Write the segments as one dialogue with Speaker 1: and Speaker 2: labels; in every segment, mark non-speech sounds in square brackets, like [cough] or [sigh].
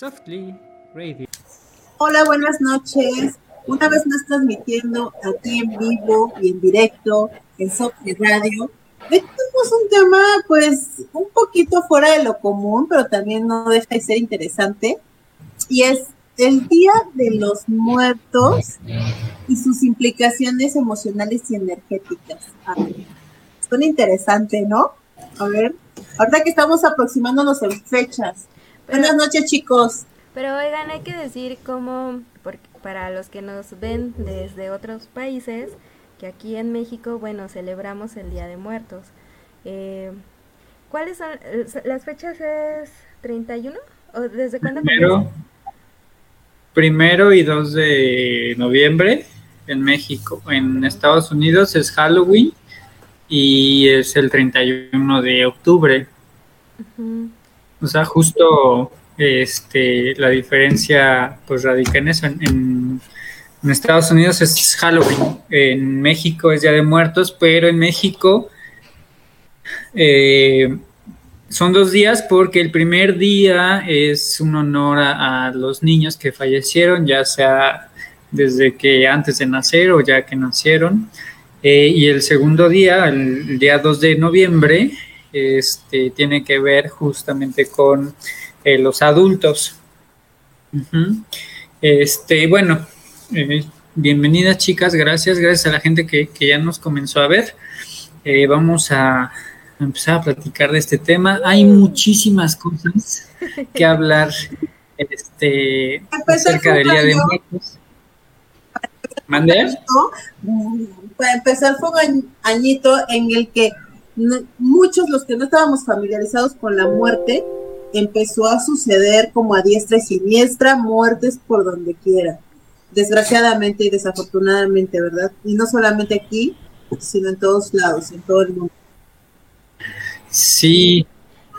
Speaker 1: Softly Radio.
Speaker 2: Hola, buenas noches. Una vez más transmitiendo aquí en vivo y en directo en Softly Radio. Tenemos un tema, pues, un poquito fuera de lo común, pero también no deja de ser interesante. Y es el Día de los Muertos y sus implicaciones emocionales y energéticas. Suena interesante, ¿no? A ver, ahorita que estamos aproximándonos en fechas. Buenas noches, chicos.
Speaker 3: Pero oigan, hay que decir cómo, porque para los que nos ven desde otros países, que aquí en México, bueno, celebramos el Día de Muertos. Eh, ¿Cuáles son eh, las fechas? ¿Es 31? ¿O desde cuándo?
Speaker 1: Primero, primero y 2 de noviembre en México. En Estados Unidos es Halloween y es el 31 de octubre. O sea, justo este, la diferencia pues radica en eso. En, Estados Unidos es Halloween, en México es Día de Muertos, pero en México eh, son dos días porque el primer día es un honor a, los niños que fallecieron, ya sea desde que antes de nacer o ya que nacieron. Eh, y el segundo día, el, día 2 de noviembre, este, tiene que ver justamente con eh, los adultos. Este, bueno, eh, bienvenidas chicas, gracias, gracias a la gente que, ya nos comenzó a ver. Eh, vamos a empezar a platicar de este tema. Hay muchísimas cosas que hablar este, acerca del Día de Muertos.
Speaker 2: ¿Mandé? Para empezar fue un añito en el que muchos los que no estábamos familiarizados con la muerte, empezó a suceder como a diestra y siniestra, muertes por donde quiera. Desgraciadamente y desafortunadamente, ¿verdad? Y no solamente aquí, sino en todos lados, en todo el mundo.
Speaker 1: Sí.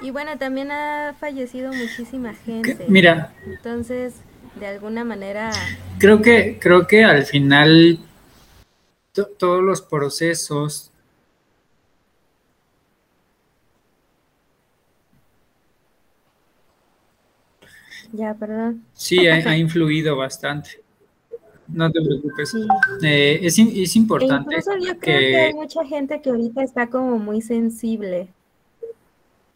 Speaker 3: Y bueno, también ha fallecido muchísima gente.
Speaker 1: Mira.
Speaker 3: Entonces, de alguna manera.
Speaker 1: Creo que, creo que al final todos los procesos
Speaker 3: Ya, perdón.
Speaker 1: Sí, ha, influido bastante. No te preocupes. Eh, es, es, importante.
Speaker 3: E incluso yo creo que... hay mucha gente que ahorita está como muy sensible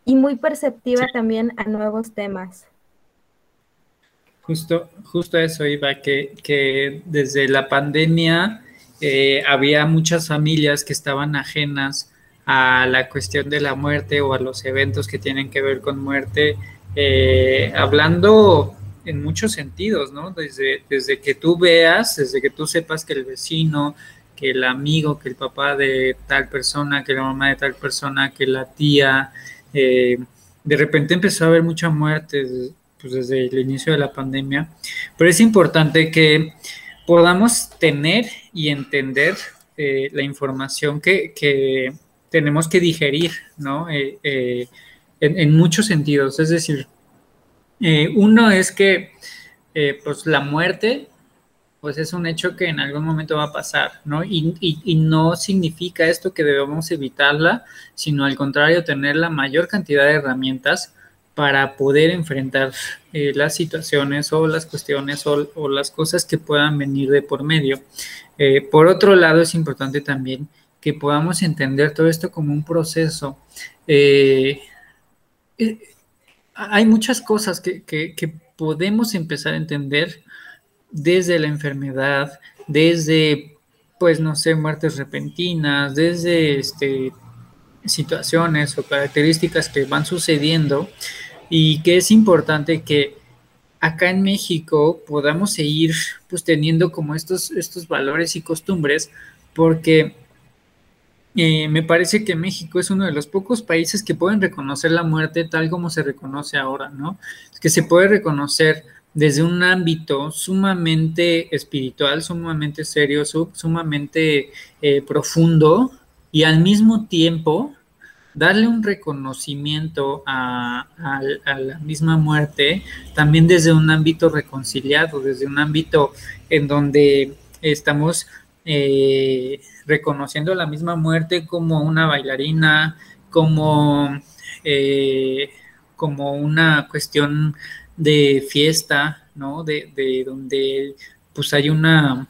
Speaker 3: y muy perceptiva también a nuevos temas.
Speaker 1: Justo, justo eso iba, que, que desde la pandemia eh, había muchas familias que estaban ajenas a la cuestión de la muerte o a los eventos que tienen que ver con muerte eh, hablando en muchos sentidos, ¿no? Desde, desde que tú veas, desde que tú sepas que el vecino, que el amigo, que el papá de tal persona, que la mamá de tal persona, que la tía, eh, de repente empezó a haber mucha muerte pues, desde el inicio de la pandemia, pero es importante que podamos tener y entender eh, la información que, tenemos que digerir, ¿no? En, muchos sentidos. Es decir, eh, uno es que eh, pues la muerte pues es un hecho que en algún momento va a pasar, ¿no? Y, no significa esto que debemos evitarla, sino al contrario, tener la mayor cantidad de herramientas para poder enfrentar eh, las situaciones o las cuestiones o, las cosas que puedan venir de por medio. por otro lado, es importante también que podamos entender todo esto como un proceso hay muchas cosas que, podemos empezar a entender desde la enfermedad, desde, pues, no sé, muertes repentinas, desde este, situaciones o características que van sucediendo y que es importante que acá en México podamos seguir pues teniendo como estos, estos valores y costumbres porque eh, me parece que México es uno de los pocos países que pueden reconocer la muerte tal como se reconoce ahora, ¿no? Que se puede reconocer desde un ámbito sumamente espiritual, sumamente serio, sumamente eh, profundo y al mismo tiempo darle un reconocimiento a, la misma muerte, también desde un ámbito reconciliado, desde un ámbito en donde estamos eh, reconociendo la misma muerte como una bailarina, como, eh, como una cuestión de fiesta, ¿no? De, de donde pues hay una,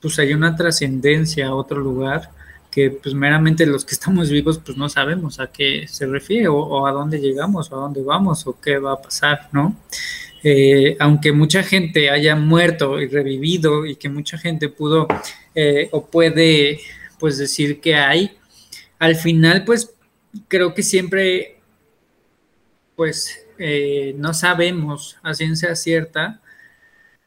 Speaker 1: pues hay una trascendencia a otro lugar que pues meramente los que estamos vivos pues no sabemos a qué se refiere o, a dónde llegamos o a dónde vamos o qué va a pasar, ¿no? Eh, aunque mucha gente haya muerto y revivido y que mucha gente pudo eh, o puede pues decir que hay, al final pues creo que siempre pues eh, no sabemos a ciencia cierta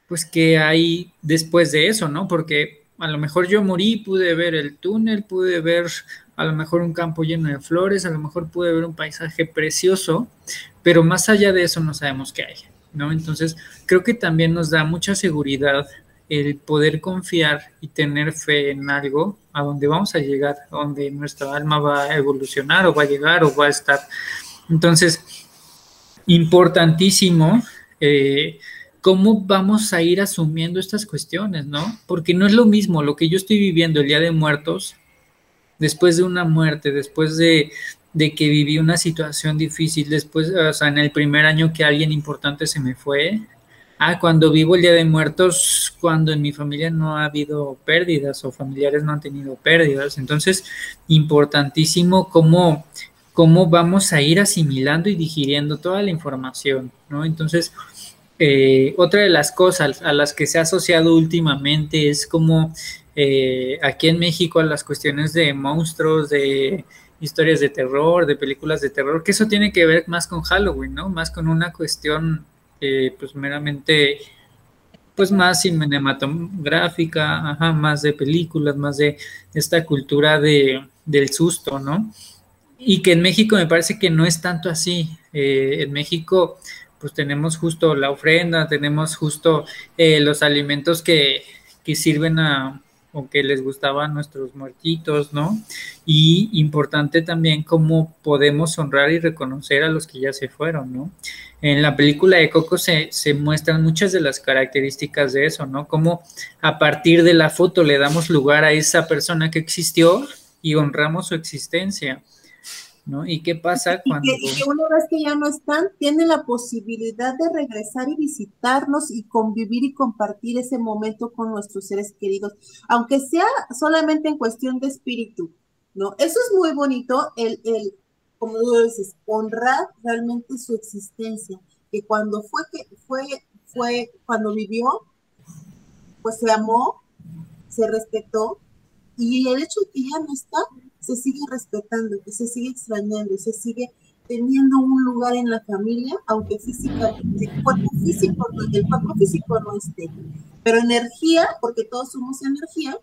Speaker 1: pues qué hay después de eso, ¿no? Porque a lo mejor yo morí, pude ver el túnel, pude ver a lo mejor un campo lleno de flores, a lo mejor pude ver un paisaje precioso, pero más allá de eso no sabemos qué hay, ¿no? Entonces, creo que también nos da mucha seguridad el poder confiar y tener fe en algo a donde vamos a llegar, a donde nuestra alma va a evolucionar o va a llegar o va a estar. Entonces, importantísimo eh, cómo vamos a ir asumiendo estas cuestiones, ¿no? Porque no es lo mismo lo que yo estoy viviendo el Día de Muertos, después de una muerte, después de, de que viví una situación difícil, después, o sea, en el primer año que alguien importante se me fue, ah, cuando vivo el Día de Muertos, cuando en mi familia no ha habido pérdidas o familiares no han tenido pérdidas. Entonces, importantísimo cómo, cómo vamos a ir asimilando y digiriendo toda la información, ¿no? Entonces, eh, otra de las cosas a las que se ha asociado últimamente es como eh, aquí en México a las cuestiones de monstruos, de historias de terror, de películas de terror, que eso tiene que ver más con Halloween, ¿no? Más con una cuestión eh, pues meramente pues más cinematográfica, ajá, más de películas, más de esta cultura de, del susto, ¿no? Y que en México me parece que no es tanto así. en México pues tenemos justo la ofrenda, tenemos justo eh, los alimentos que, que sirven a o que les gustaban nuestros muertitos, ¿no? Y importante también cómo podemos honrar y reconocer a los que ya se fueron, ¿no? En la película de Coco se, se muestran muchas de las características de eso, ¿no? Cómo a partir de la foto le damos lugar a esa persona que existió y honramos su existencia. ¿No? ¿Y qué pasa cuando...
Speaker 2: Y que, una vez que ya no están, tienen la posibilidad de regresar y visitarnos y convivir y compartir ese momento con nuestros seres queridos, aunque sea solamente en cuestión de espíritu, ¿no? Eso es muy bonito, el, el como tú dices, honrar realmente su existencia, que cuando fue, que fue, fue, cuando vivió, pues se amó, se respetó, y el hecho de que ya no está, se sigue respetando, se sigue extrañando, se sigue teniendo un lugar en la familia, aunque físicamente, el cuerpo físico, el cuerpo físico no esté. Pero energía, porque todos somos energía,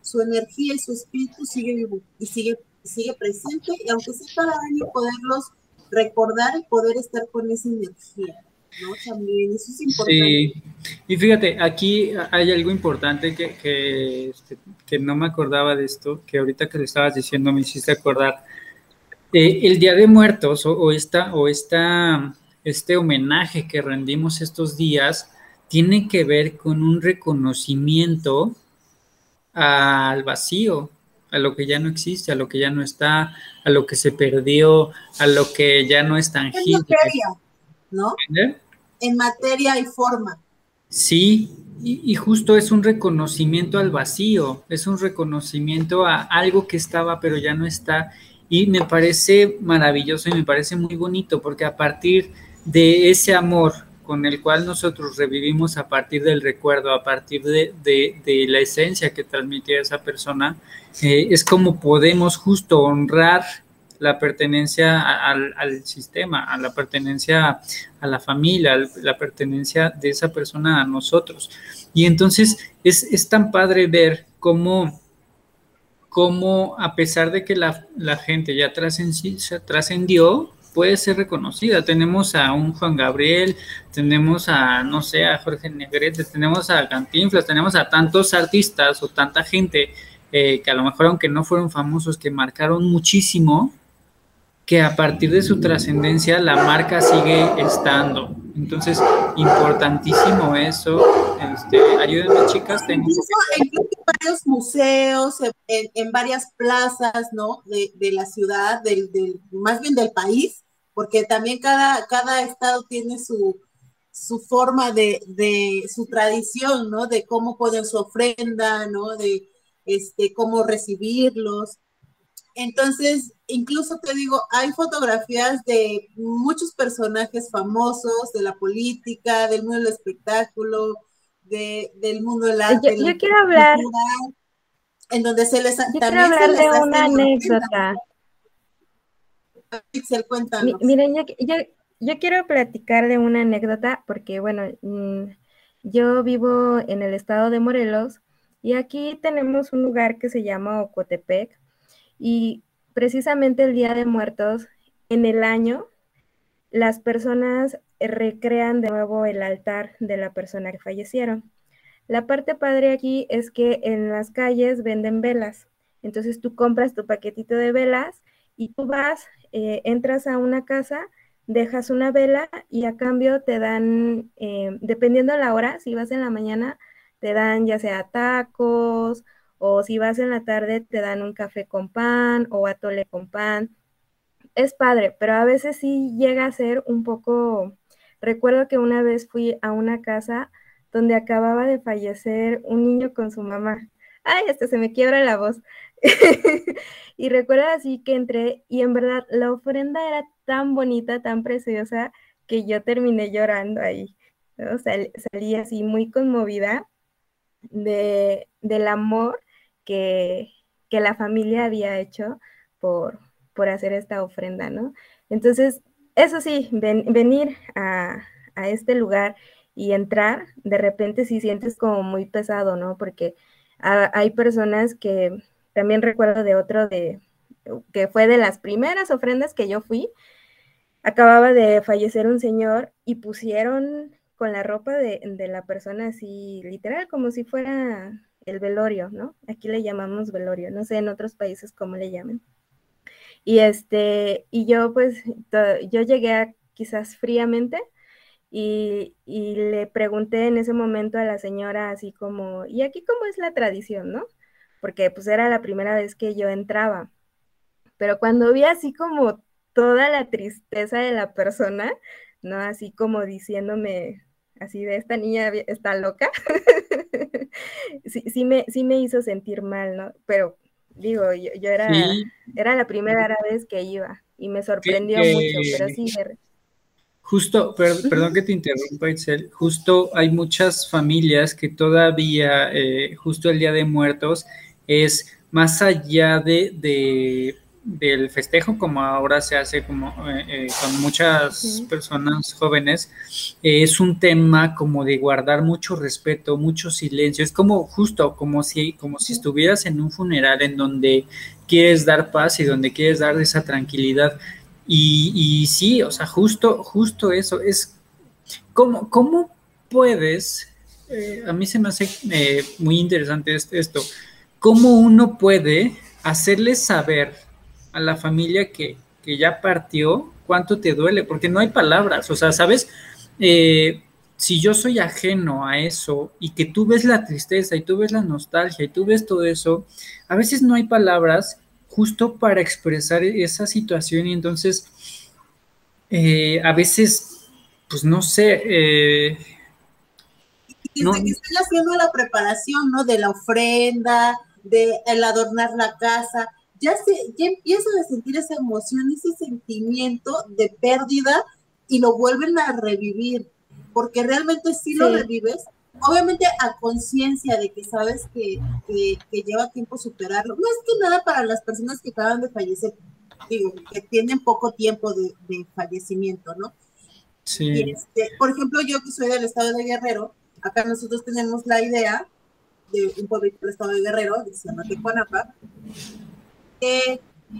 Speaker 2: su energía y su espíritu sigue vivo y sigue, sigue presente, y aunque sea cada año poderlos recordar y poder estar con esa energía. ¿No? También, eso es importante.
Speaker 1: Sí, y fíjate, aquí hay algo importante que, que, este, que, no me acordaba de esto, que ahorita que le estabas diciendo me hiciste acordar. Eh, el Día de Muertos o, esta, o esta, este homenaje que rendimos estos días tiene que ver con un reconocimiento al vacío, a lo que ya no existe, a lo que ya no está, a lo que se perdió, a lo que ya no es tangible.
Speaker 2: ¿no? En materia y forma.
Speaker 1: Sí, y, justo es un reconocimiento al vacío, es un reconocimiento a algo que estaba pero ya no está. Y me parece maravilloso y me parece muy bonito porque a partir de ese amor con el cual nosotros revivimos a partir del recuerdo, a partir de, la esencia que transmitía esa persona, eh, es como podemos justo honrar la pertenencia al, sistema, a la pertenencia a la familia, la pertenencia de esa persona a nosotros. Y entonces es, tan padre ver cómo, cómo, a pesar de que la, gente ya trascendió, puede ser reconocida. Tenemos a un Juan Gabriel, tenemos a, no sé, a Jorge Negrete, tenemos a Cantinflas, tenemos a tantos artistas o tanta gente eh, que a lo mejor, aunque no fueron famosos, que marcaron muchísimo, que a partir de su trascendencia la marca sigue estando. Entonces, importantísimo eso. Este, ayúdenme, chicas.
Speaker 2: Tengo en varios museos, en, varias plazas, ¿no? De, la ciudad, del, más bien del país, porque también cada, cada estado tiene su, su forma de, de, su tradición, ¿no? De cómo poner su ofrenda, ¿no? De este, cómo recibirlos. Entonces, incluso te digo, hay fotografías de muchos personajes famosos de la política, del mundo del espectáculo, de, del mundo del arte.
Speaker 3: Yo, quiero hablar.
Speaker 2: En donde se les
Speaker 3: yo quiero hablar de una anécdota.
Speaker 2: Pixel, cuéntanos.
Speaker 3: Miren, yo, quiero platicar de una anécdota porque, bueno, mm, yo vivo en el estado de Morelos y aquí tenemos un lugar que se llama Ocotepec y precisamente el Día de Muertos en el año las personas recrean de nuevo el altar de la persona que fallecieron. La parte padre aquí es que en las calles venden velas. Entonces tú compras tu paquetito de velas y tú vas, eh, entras a una casa, dejas una vela y a cambio te dan, eh, dependiendo de la hora, si vas en la mañana, te dan ya sea tacos o si vas en la tarde te dan un café con pan o atole con pan. Es padre, pero a veces sí llega a ser un poco... Recuerdo que una vez fui a una casa donde acababa de fallecer un niño con su mamá. Ay, hasta se me quiebra la voz. [laughs] y recuerdo así que entré y en verdad la ofrenda era tan bonita, tan preciosa, que yo terminé llorando ahí. salí así muy conmovida de, del amor que, la familia había hecho por, por hacer esta ofrenda, ¿no? Entonces, eso sí, venir a, a, este lugar y entrar, de repente sí sientes como muy pesado, ¿no? Porque hay personas que también recuerdo de otro de que fue de las primeras ofrendas que yo fui. Acababa de fallecer un señor y pusieron con la ropa de, de la persona así, literal, como si fuera el velorio, ¿no? Aquí le llamamos velorio, no sé en otros países cómo le llaman. Y este, y yo pues, yo llegué a, quizás fríamente y, y, le pregunté en ese momento a la señora así como, ¿y aquí cómo es la tradición, no? Porque pues era la primera vez que yo entraba. Pero cuando vi así como toda la tristeza de la persona, ¿no? Así como diciéndome, así de esta niña está loca, [laughs] sí, sí, me, sí me hizo sentir mal, ¿no? Pero digo, yo, yo era, era la primera vez que iba y me sorprendió mucho, pero sí.
Speaker 1: Justo, perdón que te interrumpa, Itzel, justo hay muchas familias que todavía, eh, justo el Día de Muertos, es más allá de, de del festejo, como ahora se hace como eh, eh, con muchas personas jóvenes, es un tema como de guardar mucho respeto, mucho silencio. Es como justo como si, como si estuvieras en un funeral en donde quieres dar paz y donde quieres dar esa tranquilidad. Y, y sí, o sea, justo, justo eso es cómo, cómo puedes. Eh, a mí se me hace muy interesante esto. ¿Cómo uno puede hacerles saber a la familia que, ya partió, cuánto te duele, porque no hay palabras, o sea, ¿sabes? Eh, si yo soy ajeno a eso y que tú ves la tristeza y tú ves la nostalgia y tú ves todo eso, a veces no hay palabras justo para expresar esa situación y entonces eh, a veces, pues no sé. Eh,
Speaker 2: Desde que estoy haciendo la preparación, ¿no? De la ofrenda, de el adornar la casa, ya, se, ya empiezan a sentir esa emoción, ese sentimiento de pérdida y lo vuelven a revivir, porque realmente sí, lo revives, obviamente a conciencia de que sabes que, lleva tiempo superarlo. No es que nada para las personas que acaban de fallecer, digo, que tienen poco tiempo de, fallecimiento, ¿no? Sí. Este, por ejemplo, yo que soy del estado de Guerrero, acá nosotros tenemos la idea de un pueblito del estado de Guerrero, que se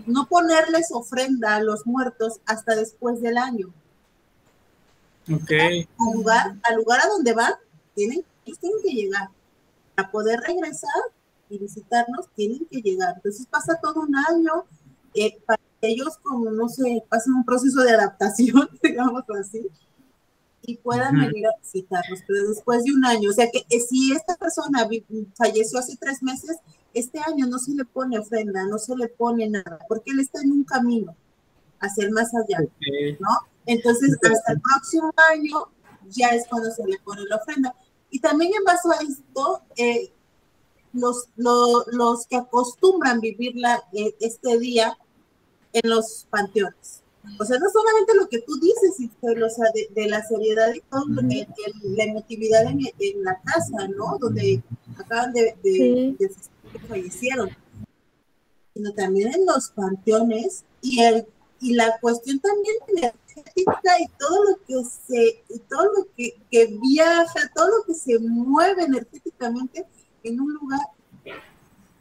Speaker 2: no ponerles ofrenda a los muertos hasta después del año.
Speaker 1: Ok.
Speaker 2: Al lugar, al lugar a donde van, tienen, tienen que llegar. Para poder regresar y visitarnos, tienen que llegar. Entonces pasa todo un año. Eh, para ellos, como no sé, pasan un proceso de adaptación, [laughs] digamos así, y puedan venir a visitarnos, pero después de un año. O sea que eh, si esta persona falleció hace tres meses, este año no se le pone ofrenda, no se le pone nada, porque él está en un camino hacia el más allá, ¿no? Entonces, hasta el próximo año ya es cuando se le pone la ofrenda. Y también en base a esto, eh, los, los que acostumbran vivir la, eh, este día en los panteones. O sea, no solamente lo que tú dices, o sea, de, la seriedad y todo, la emotividad en, la casa, ¿no? Donde acaban de, de, que fallecieron, sino también en los panteones y el y la cuestión también energética y todo lo que se, y todo lo que, que viaja, todo lo que se mueve energéticamente en un lugar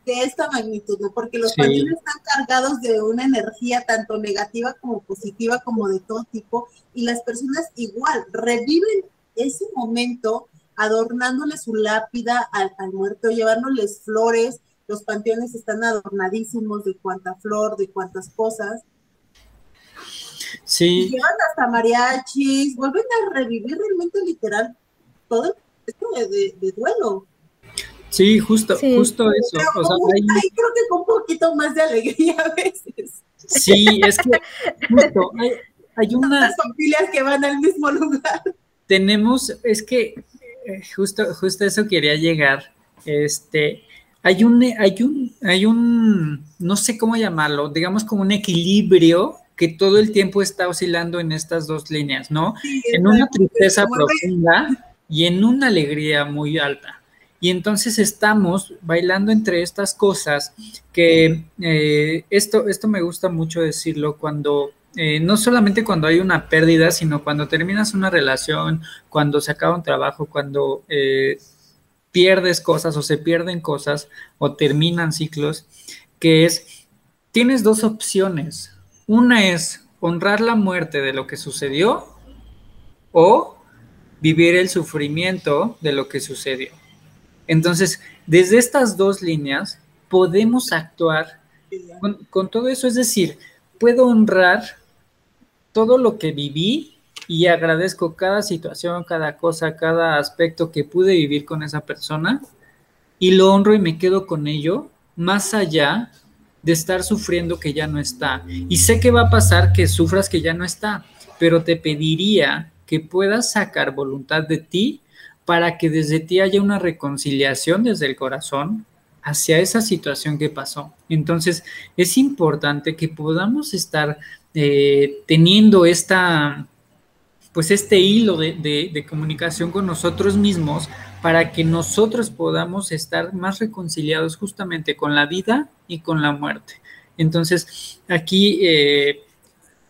Speaker 2: de esta magnitud, ¿no? porque los panteones están cargados de una energía tanto negativa como positiva, como de todo tipo, y las personas igual reviven ese momento adornándole su lápida al, al muerto, llevándoles flores, los panteones están adornadísimos de cuánta flor, de cuántas cosas,
Speaker 1: Sí.
Speaker 2: llevan hasta mariachis, vuelven a revivir realmente literal todo esto de, de duelo.
Speaker 1: Sí, justo, justo eso.
Speaker 2: o sea, hay... creo que con un poquito más de alegría a veces.
Speaker 1: Sí, es que justo, hay, hay unas
Speaker 2: familias que van al mismo lugar.
Speaker 1: Tenemos, es que eh, justo, justo eso quería llegar. Este, hay un, hay un, hay un, no sé cómo llamarlo, digamos como un equilibrio que todo el tiempo está oscilando en estas dos líneas, ¿no? en una tristeza profunda y en una alegría muy alta. Y entonces estamos bailando entre estas cosas que eh, esto, esto me gusta mucho decirlo cuando, eh, no solamente cuando hay una pérdida, sino cuando terminas una relación, cuando se acaba un trabajo, cuando eh, pierdes cosas o se pierden cosas o terminan ciclos, que es, tienes dos opciones. Una es honrar la muerte de lo que sucedió o vivir el sufrimiento de lo que sucedió. Entonces, desde estas dos líneas podemos actuar con, todo eso, es decir, puedo honrar todo lo que viví y agradezco cada situación, cada cosa, cada aspecto que pude vivir con esa persona y lo honro y me quedo con ello, más allá de estar sufriendo que ya no está. Y sé que va a pasar que sufras que ya no está, pero te pediría que puedas sacar voluntad de ti para que desde ti haya una reconciliación desde el corazón hacia esa situación que pasó. Entonces, es importante que podamos estar eh, teniendo esta, pues este hilo de, comunicación con nosotros mismos para que nosotros podamos estar más reconciliados justamente con la vida y con la muerte. Entonces, aquí eh,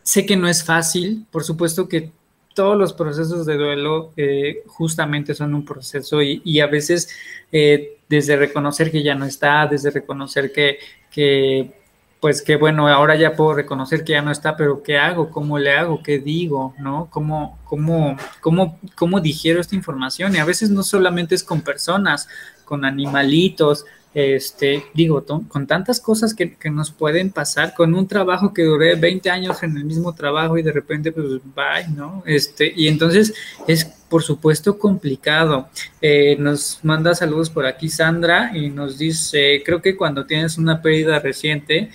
Speaker 1: sé que no es fácil, por supuesto que todos los procesos de duelo eh, justamente son un proceso y, a veces eh, desde reconocer que ya no está, desde reconocer que, que, pues que bueno, ahora ya puedo reconocer que ya no está, pero ¿qué hago? ¿Cómo le hago? ¿Qué digo? ¿No? ¿Cómo, cómo, cómo, cómo digiero esta información? Y a veces no solamente es con personas, con animalitos, este, digo, con tantas cosas que, nos pueden pasar, con un trabajo que duré 20 años en el mismo trabajo y de repente, pues, bye, ¿no? Este, y entonces es, por supuesto, complicado. Eh, nos manda saludos por aquí Sandra y nos dice, creo que cuando tienes una pérdida reciente,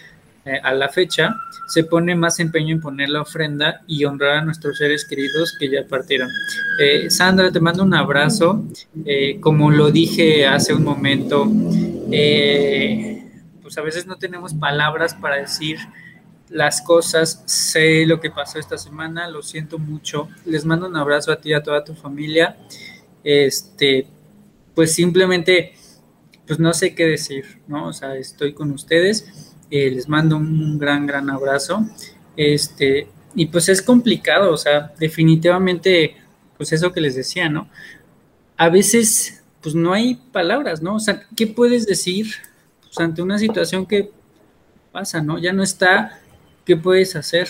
Speaker 1: eh, a la fecha, se pone más empeño en poner la ofrenda y honrar a nuestros seres queridos que ya partieron. Eh, Sandra, te mando un abrazo. Eh, como lo dije hace un momento, pues a veces no tenemos palabras para decir las cosas. Sé lo que pasó esta semana, lo siento mucho. Les mando un abrazo a ti y a toda tu familia. Este, pues simplemente, pues no sé qué decir, ¿no? O sea, estoy con ustedes les mando un gran, gran abrazo. Este, y pues es complicado, o sea, definitivamente, pues eso que les decía, ¿no? A veces, pues no hay palabras, ¿no? O sea, ¿qué puedes decir pues, ante una situación que pasa, ¿no? Ya no está, ¿qué puedes hacer?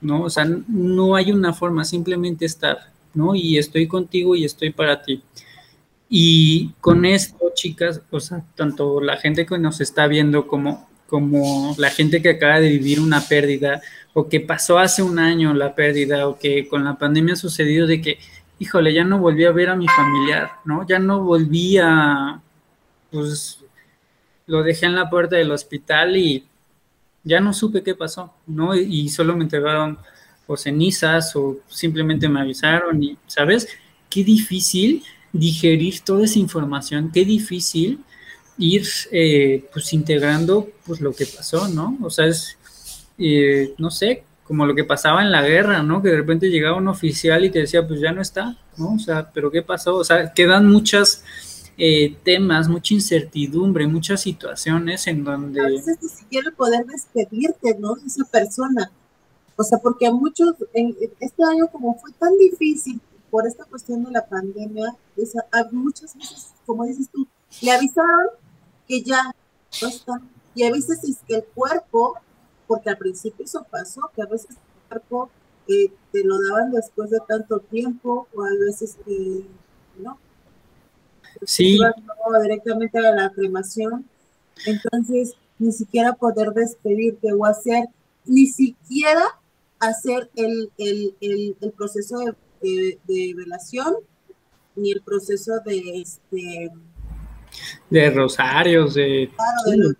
Speaker 1: ¿No? O sea, no hay una forma, simplemente estar, ¿no? Y estoy contigo y estoy para ti. Y con esto, chicas, o sea, tanto la gente que nos está viendo como como la gente que acaba de vivir una pérdida o que pasó hace un año la pérdida o que con la pandemia ha sucedido de que, híjole, ya no volví a ver a mi familiar, ¿no? Ya no volví a, pues, lo dejé en la puerta del hospital y ya no supe qué pasó, ¿no? Y solo me entregaron o cenizas o simplemente me avisaron y, ¿sabes? qué difícil digerir toda esa información, qué difícil ir eh, pues integrando pues lo que pasó, ¿no? O sea, es, eh, no sé, como lo que pasaba en la guerra, ¿no? Que de repente llegaba un oficial y te decía, pues ya no está, ¿no? O sea, pero ¿qué pasó? O sea, quedan muchas eh, temas, mucha incertidumbre, muchas situaciones en donde... A
Speaker 2: veces ni siquiera poder despedirte, ¿no? De esa persona. O sea, porque a muchos, en, este año como fue tan difícil por esta cuestión de la pandemia, a muchas veces, como dices tú, le avisaron que ya no está. Y a veces es que el cuerpo, porque al principio eso pasó, que a veces el cuerpo eh, te lo daban después de tanto tiempo, o a veces que no,
Speaker 1: Sí.
Speaker 2: directamente a la cremación. Entonces, ni siquiera poder despedirte o hacer, ni siquiera hacer el, el, el, proceso de, de, velación, ni el proceso de este
Speaker 1: de rosarios, de,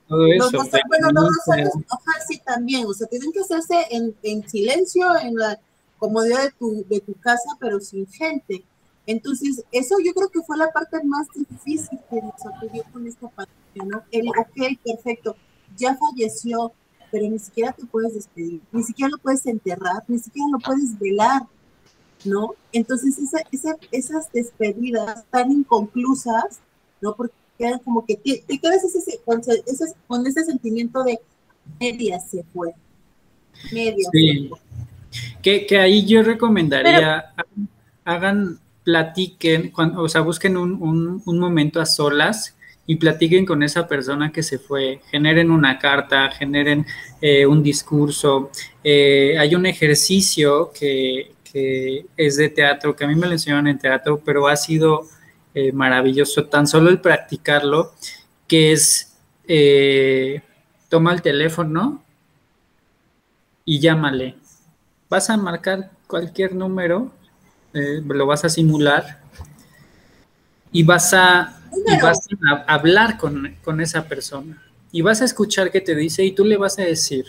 Speaker 1: todo eso.
Speaker 2: bueno, los rosarios, ojalá sí también, o sea, tienen que hacerse en, en silencio, en la comodidad de tu, de tu casa, pero sin gente. Entonces, eso yo creo que fue la parte más difícil que nos acudió con esta pandemia, ¿no? El, ok, perfecto, ya falleció, pero ni siquiera te puedes despedir, ni siquiera lo puedes enterrar, ni siquiera lo puedes velar, ¿no? Entonces, esa, esas despedidas tan inconclusas, ¿no? Porque quedan como que te, quedas ese, con, ese, con ese sentimiento de media se fue, media
Speaker 1: sí. Que, que ahí yo recomendaría, hagan platiquen, cuando, o sea, busquen un, momento a solas y platiquen con esa persona que se fue, generen una carta, generen eh, un discurso. Eh, hay un ejercicio que, es de teatro, que a mí me lo enseñaron en teatro, pero ha sido eh, maravilloso, tan solo el practicarlo, que es, toma el teléfono y llámale. Vas a marcar cualquier número eh, lo vas a simular y vas a, hablar con, esa persona y vas a escuchar qué te dice y tú le vas a decir.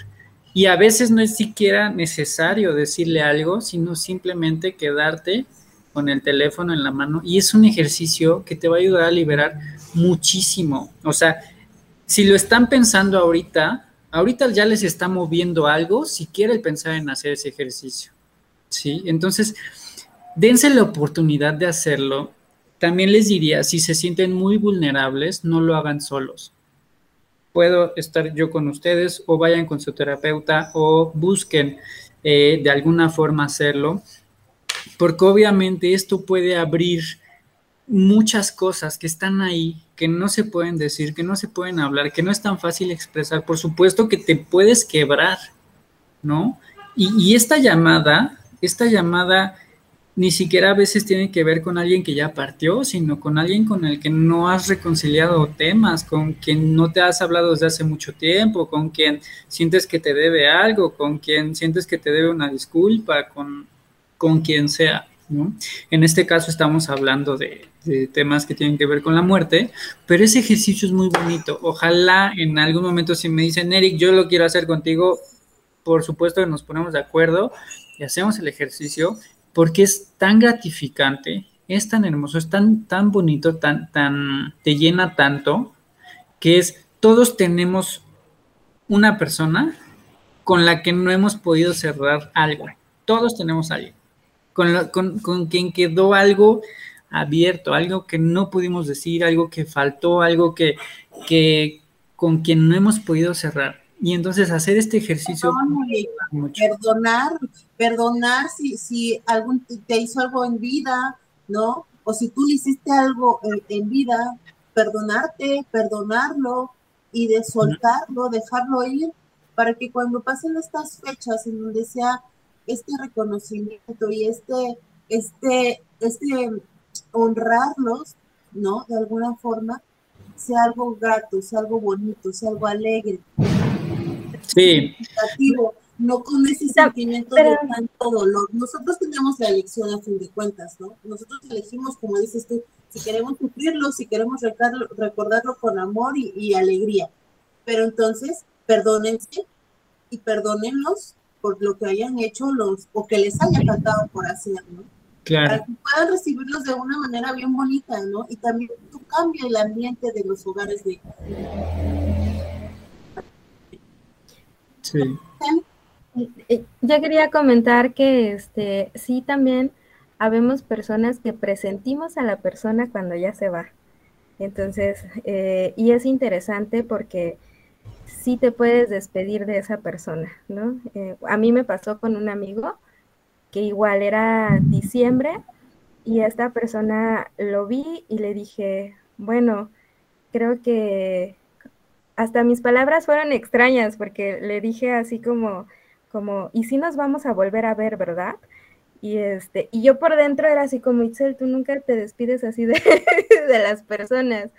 Speaker 1: Y a veces no es siquiera necesario decirle algo, sino simplemente quedarte con el teléfono en la mano. Y es un ejercicio que te va a ayudar a liberar muchísimo. O sea, si lo están pensando ahorita, ahorita ya les está moviendo algo si quieren pensar en hacer ese ejercicio. ¿Sí? Entonces, dense la oportunidad de hacerlo. También les diría, si se sienten muy vulnerables, no lo hagan solos. Puedo estar yo con ustedes o vayan con su terapeuta o busquen eh, de alguna forma hacerlo, porque obviamente esto puede abrir muchas cosas que están ahí, que no se pueden decir, que no se pueden hablar, que no es tan fácil expresar. Por supuesto que te puedes quebrar, ¿no? Y, y esta llamada, esta llamada ni siquiera a veces tiene que ver con alguien que ya partió, sino con alguien con el que no has reconciliado temas, con quien no te has hablado desde hace mucho tiempo, con quien sientes que te debe algo, con quien sientes que te debe una disculpa, con, con quien sea. ¿no? En este caso estamos hablando de, temas que tienen que ver con la muerte, pero ese ejercicio es muy bonito. Ojalá en algún momento si me dicen, Eric, yo lo quiero hacer contigo, por supuesto que nos ponemos de acuerdo y hacemos el ejercicio porque es tan gratificante, es tan hermoso, es tan, tan bonito, tan, tan, te llena tanto, que es, todos tenemos una persona con la que no hemos podido cerrar algo. Todos tenemos alguien. Con, con, con, quien quedó algo abierto, algo que no pudimos decir, algo que faltó, algo que, que con quien no hemos podido cerrar. Y entonces hacer este ejercicio.
Speaker 2: Perdonar, perdonar si, si algún te hizo algo en vida, ¿no? O si tú le hiciste algo en, vida, perdonarte, perdonarlo y de soltarlo, dejarlo ir, para que cuando pasen estas fechas en donde sea este reconocimiento y este, este, este honrarlos, ¿no? De alguna forma, sea algo grato, sea algo bonito, sea algo alegre.
Speaker 1: Sí.
Speaker 2: No con ese sentimiento de tanto dolor. Nosotros tenemos la elección a fin de cuentas, ¿no? Nosotros elegimos, como dices tú, si queremos sufrirlo, si queremos recordarlo, con amor y, alegría. Pero entonces, perdónense y perdónenlos por lo que hayan hecho los, o que les haya faltado por hacer, ¿no? Para que puedan recibirlos de una manera bien bonita, ¿no? Y también tú cambia el ambiente de los hogares de...
Speaker 3: Sí. Yo quería comentar que este sí también habemos personas que presentimos a la persona cuando ya se va. Entonces, eh, y es interesante porque sí te puedes despedir de esa persona, ¿no? Eh, a mí me pasó con un amigo que igual era diciembre y esta persona lo vi y le dije, bueno, creo que hasta mis palabras fueron extrañas porque le dije así como, como, ¿y si nos vamos a volver a ver, verdad? Y este, y yo por dentro era así como, Itzel, tú nunca te despides así de [laughs] las personas.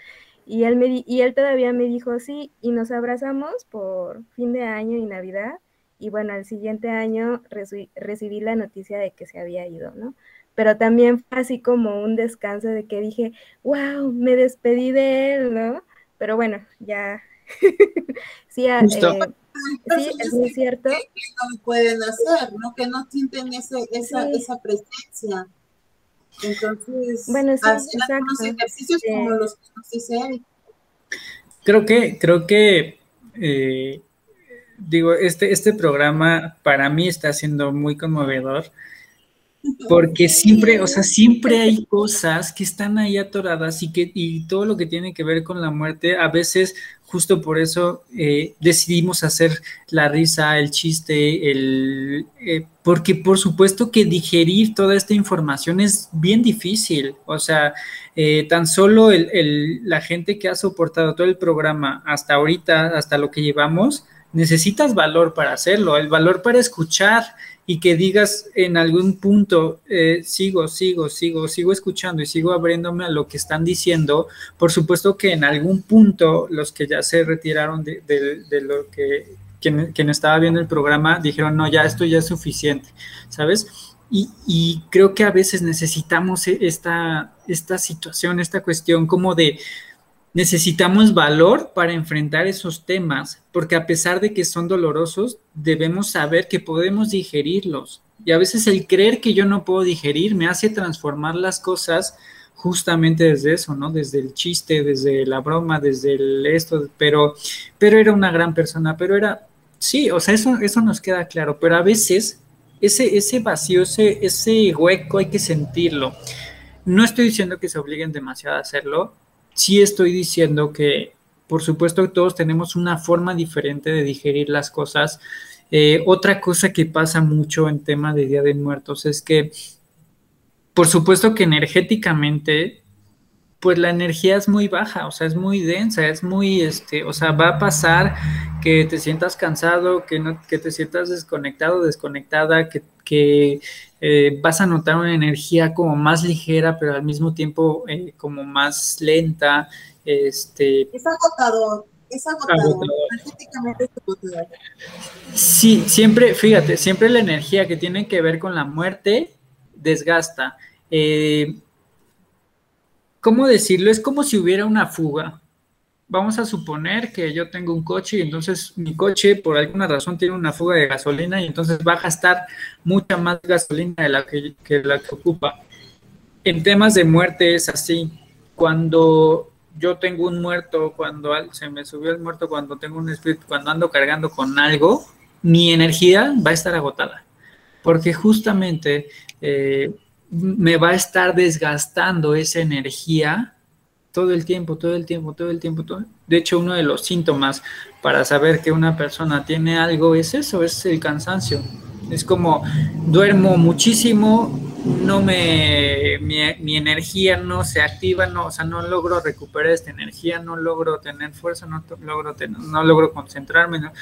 Speaker 3: Y él, me, y él todavía me dijo, sí, y nos abrazamos por fin de año y Navidad. Y bueno, al siguiente año recibí, la noticia de que se había ido, ¿no? Pero también fue así como un descanso de que dije, wow, me despedí de él, ¿no? Pero bueno, ya. [laughs] sí, eh, sí, es muy cierto. Que
Speaker 2: no pueden hacer, ¿no? Que no sienten ese, esa, esa presencia. Entonces, bueno, sí, algunos ejercicios como los que nos dice
Speaker 1: Creo que, creo que eh, digo, este, este programa para mí está siendo muy conmovedor porque siempre, o sea, siempre hay cosas que están ahí atoradas y que y todo lo que tiene que ver con la muerte, a veces justo por eso eh, decidimos hacer la risa, el chiste, el eh, porque por supuesto que digerir toda esta información es bien difícil, o sea, eh, tan solo el, la gente que ha soportado todo el programa hasta ahorita, hasta lo que llevamos, necesitas valor para hacerlo, el valor para escuchar y que digas en algún punto, eh, sigo, sigo, sigo, sigo escuchando y sigo abriéndome a lo que están diciendo, por supuesto que en algún punto los que ya se retiraron de, lo que quien, estaba viendo el programa dijeron, no, ya esto ya es suficiente, ¿sabes? Y, y, creo que a veces necesitamos esta, esta situación, esta cuestión como de, Necesitamos valor para enfrentar esos temas, porque a pesar de que son dolorosos, debemos saber que podemos digerirlos. Y a veces el creer que yo no puedo digerir me hace transformar las cosas justamente desde eso, ¿no? Desde el chiste, desde la broma, desde el esto, pero, pero era una gran persona, pero era, sí, o sea, eso, eso nos queda claro, pero a veces ese, ese vacío, ese, ese hueco hay que sentirlo. No estoy diciendo que se obliguen demasiado a hacerlo, sí estoy diciendo que, por supuesto, todos tenemos una forma diferente de digerir las cosas. Eh, otra cosa que pasa mucho en tema de Día de Muertos es que, por supuesto que energéticamente, pues la energía es muy baja, o sea, es muy densa, es muy, este, o sea, va a pasar que te sientas cansado, que, no, que te sientas desconectado, desconectada, que, que eh, vas a notar una energía como más ligera, pero al mismo tiempo eh, como más lenta. Este,
Speaker 2: es agotador. Es agotador. Energéticamente es agotador.
Speaker 1: Sí, siempre, fíjate, siempre la energía que tiene que ver con la muerte desgasta. Eh, ¿Cómo decirlo? Es como si hubiera una fuga vamos a suponer que yo tengo un coche y entonces mi coche por alguna razón tiene una fuga de gasolina y entonces va a gastar mucha más gasolina de la que, la que ocupa. En temas de muerte es así. Cuando yo tengo un muerto, cuando se me subió el muerto, cuando tengo un espíritu, cuando ando cargando con algo, mi energía va a estar agotada. Porque justamente eh, me va a estar desgastando esa energía todo el tiempo, todo el tiempo, todo el tiempo. Todo. De hecho, uno de los síntomas para saber que una persona tiene algo es eso, es el cansancio. Es como duermo muchísimo, no me, mi, energía no se activa, no, o sea, no logro recuperar esta energía, no logro tener fuerza, no logro, tener, no logro concentrarme, ¿no?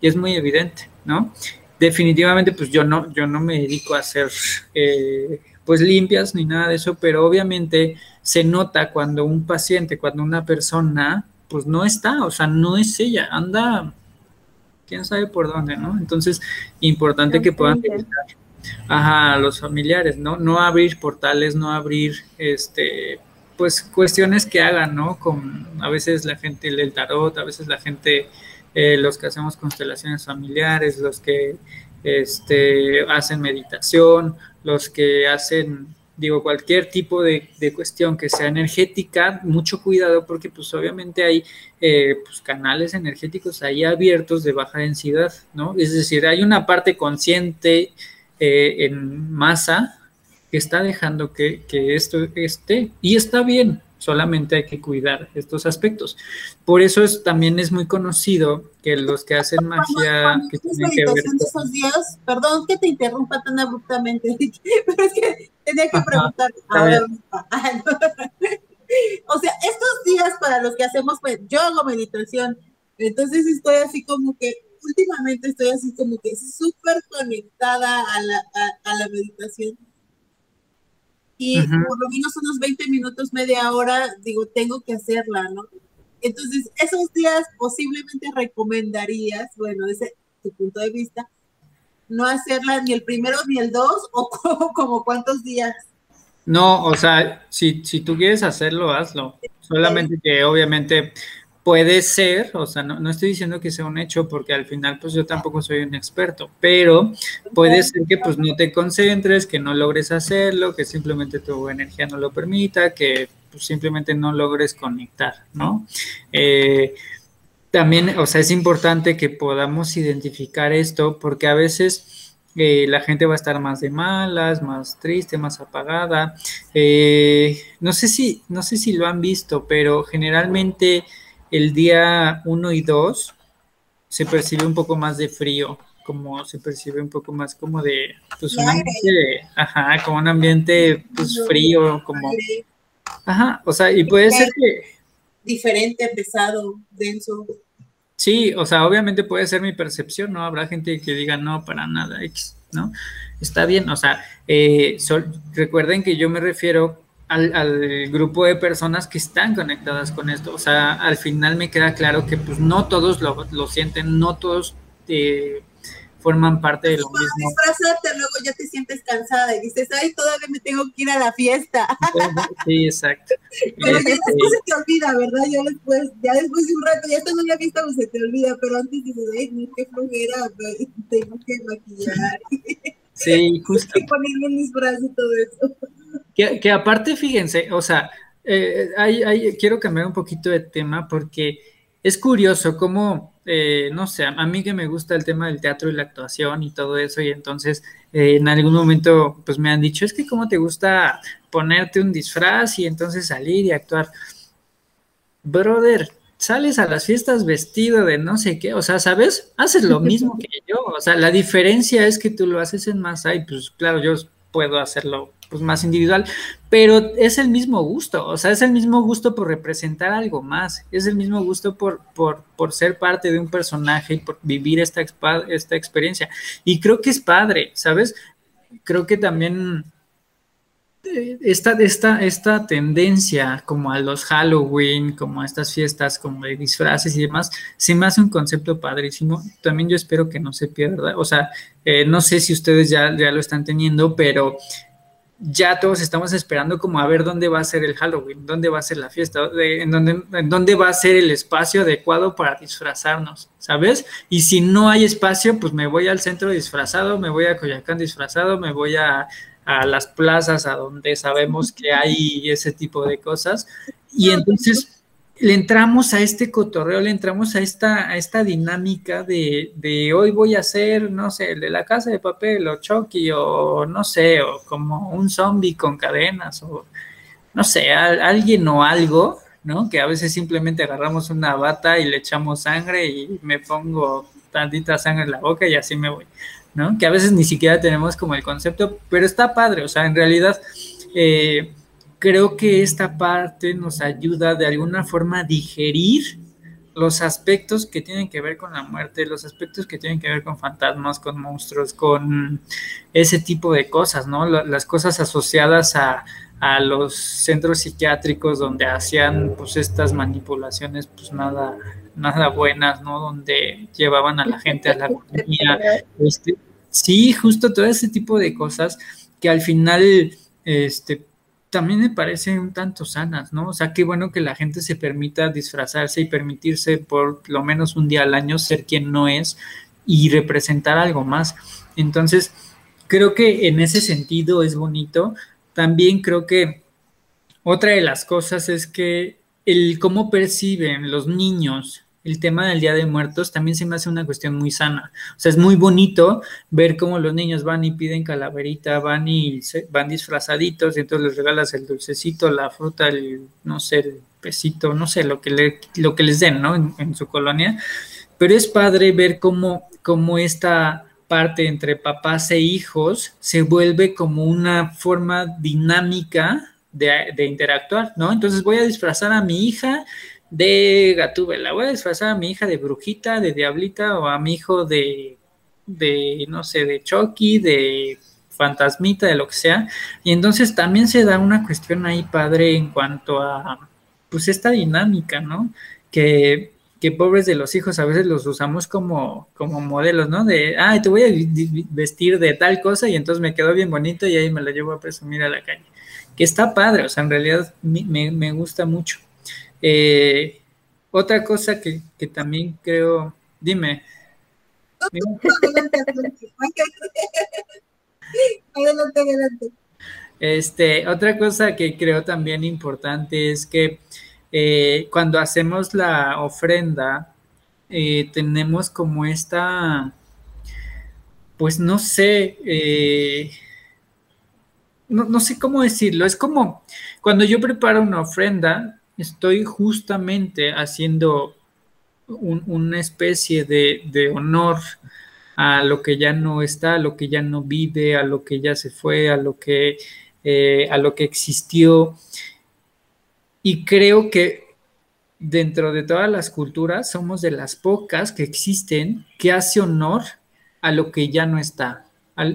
Speaker 1: y es muy evidente, ¿no? Definitivamente, pues yo no, yo no me dedico a hacer, eh, pues limpias ni nada de eso, pero obviamente se nota cuando un paciente, cuando una persona, pues no está, o sea, no es ella, anda, quién sabe por dónde, ¿no? Entonces, importante que puedan a los familiares, ¿no? No abrir portales, no abrir, este, pues cuestiones que hagan, ¿no? Con a veces la gente lee el tarot, a veces la gente, eh, los que hacemos constelaciones familiares, los que este, hacen meditación, los que hacen digo, cualquier tipo de, cuestión que sea energética, mucho cuidado porque pues obviamente hay eh, pues, canales energéticos ahí abiertos de baja densidad, ¿no? Es decir, hay una parte consciente eh, en masa que está dejando que, que esto esté y está bien, solamente hay que cuidar estos aspectos. Por eso es, también es muy conocido que los que hacen magia... que
Speaker 2: tienen que ver de esos días, perdón que te interrumpa tan abruptamente, [laughs] pero es que tenía que preguntar. [laughs] o sea, estos días para los que hacemos, pues, yo hago meditación, entonces estoy así como que, últimamente estoy así como que súper conectada a la, a la meditación y por lo menos unos 20 minutos, media hora, digo, tengo que hacerla, ¿no? Entonces, esos días posiblemente recomendarías, bueno, ese tu punto de vista, no hacerla ni el primero ni el dos, o [laughs] como, cuántos días.
Speaker 1: No, o sea, si, si tú quieres hacerlo, hazlo. Solamente que obviamente puede ser, o sea, no, estoy diciendo que sea un hecho porque al final pues yo tampoco soy un experto, pero puede ser que pues no te concentres, que no logres hacerlo, que simplemente tu energía no lo permita, que pues, simplemente no logres conectar, ¿no? Eh, también, o sea, es importante que podamos identificar esto porque a veces eh, la gente va a estar más de malas, más triste, más apagada. Eh, no sé si, no sé si lo han visto, pero generalmente el día 1 y 2 se percibe un poco más de frío, como se percibe un poco más como de, pues un ambiente, ajá, como un ambiente pues frío, como, ajá, o sea, y puede ser que...
Speaker 2: Diferente, pesado, denso.
Speaker 1: Sí, o sea, obviamente puede ser mi percepción, ¿no? Habrá gente que diga, no, para nada, X, ¿no? Está bien, o sea, eh, recuerden que yo me refiero al, grupo de personas que están conectadas con esto. O sea, al final me queda claro que pues no todos lo, lo sienten, no todos eh, forman parte de lo mismo.
Speaker 2: Disfrazarte, luego ya te sientes cansada y dices, ay, todavía me tengo que ir a la fiesta. [laughs]
Speaker 1: Sí, exacto.
Speaker 2: pero ya este, después se te olvida, ¿verdad? Ya después, ya después de un rato, ya estando en la fiesta, pues se te olvida, pero antes dices, ay, qué flojera, [laughs] tengo que maquillar.
Speaker 1: Sí, [laughs] justo.
Speaker 2: Y ponerme un disfraz y todo eso.
Speaker 1: Que, aparte, fíjense, o sea, eh, quiero cambiar un poquito de tema porque es curioso cómo, eh, no sé, a mí que me gusta el tema del teatro y la actuación y todo eso, y entonces eh, en algún momento pues me han dicho, es que cómo te gusta ponerte un disfraz y entonces salir y actuar. Brother, sales a las fiestas vestido de no sé qué, o sea, ¿sabes? Haces lo mismo [laughs] que yo, o sea, la diferencia es que tú lo haces en masa y pues claro, yo puedo hacerlo pues más individual, pero es el mismo gusto, o sea, es el mismo gusto por representar algo más, es el mismo gusto por, por, por ser parte de un personaje y por vivir esta, esta experiencia. Y creo que es padre, ¿sabes? Creo que también esta, esta, esta tendencia como a los Halloween, como a estas fiestas, como de disfraces y demás, se me hace un concepto padrísimo. También yo espero que no se pierda. O sea, eh, no sé si ustedes ya, ya lo están teniendo, pero ya todos estamos esperando como a ver dónde va a ser el Halloween, dónde va a ser la fiesta, en, dónde, en dónde va a ser el espacio adecuado para disfrazarnos, ¿sabes? Y si no hay espacio, pues me voy al centro disfrazado, me voy a Coyacán disfrazado, me voy a, a las plazas a donde sabemos que hay ese tipo de cosas. Y entonces le entramos a este cotorreo, le entramos a esta, a esta dinámica de, de, hoy voy a hacer, no sé, el de la casa de papel o Chucky o no sé, o como un zombie con cadenas o no sé, alguien o algo, ¿no? Que a veces simplemente agarramos una bata y le echamos sangre y me pongo tantita sangre en la boca y así me voy, ¿no? Que a veces ni siquiera tenemos como el concepto, pero está padre, o sea, en realidad... Eh, creo que esta parte nos ayuda de alguna forma a digerir los aspectos que tienen que ver con la muerte, los aspectos que tienen que ver con fantasmas, con monstruos, con ese tipo de cosas, ¿no? Las cosas asociadas a, los centros psiquiátricos donde hacían pues estas manipulaciones pues nada, nada buenas, ¿no? Donde llevaban a la gente a la [laughs] agonía. Este, sí, justo todo ese tipo de cosas que al final este, también me parecen un tanto sanas, ¿no? O sea, qué bueno que la gente se permita disfrazarse y permitirse por lo menos un día al año ser quien no es y representar algo más. Entonces, creo que en ese sentido es bonito, también creo que otra de las cosas es que el cómo perciben los niños el tema del Día de Muertos también se me hace una cuestión muy sana. O sea, es muy bonito ver cómo los niños van y piden calaverita, van y van disfrazaditos y entonces les regalas el dulcecito, la fruta, el, no sé, el pesito, no sé, lo que, le, lo que les den, ¿no? En, su colonia. Pero es padre ver cómo, cómo esta parte entre papás e hijos se vuelve como una forma dinámica de, interactuar, ¿no? Entonces voy a disfrazar a mi hija de Gatúbela. Voy a disfrazar a mi hija de brujita, de diablita o a mi hijo de, de no sé, de Chucky, de fantasmita, de lo que sea. Y entonces también se da una cuestión ahí padre en cuanto a, pues, esta dinámica, ¿no? Que, que pobres de los hijos a veces los usamos como, como modelos, ¿no? De, ay, te voy a vestir de tal cosa y entonces me quedó bien bonito y ahí me lo llevo a presumir a la calle. Que está padre, o sea, en realidad me, me gusta mucho. Eh, otra cosa que, también creo, dime. [laughs] Adelante, adelante. Este, otra cosa que creo también importante es que eh, cuando hacemos la ofrenda, eh, tenemos como esta, pues no sé, no, no, sé cómo decirlo, es como cuando yo preparo una ofrenda, estoy justamente haciendo una especie de, honor a lo que ya no está, a lo que ya no vive, a lo que ya se fue, a lo que, eh, a lo que existió. Y creo que dentro de todas las culturas somos de las pocas que existen que hace honor a lo que ya no está,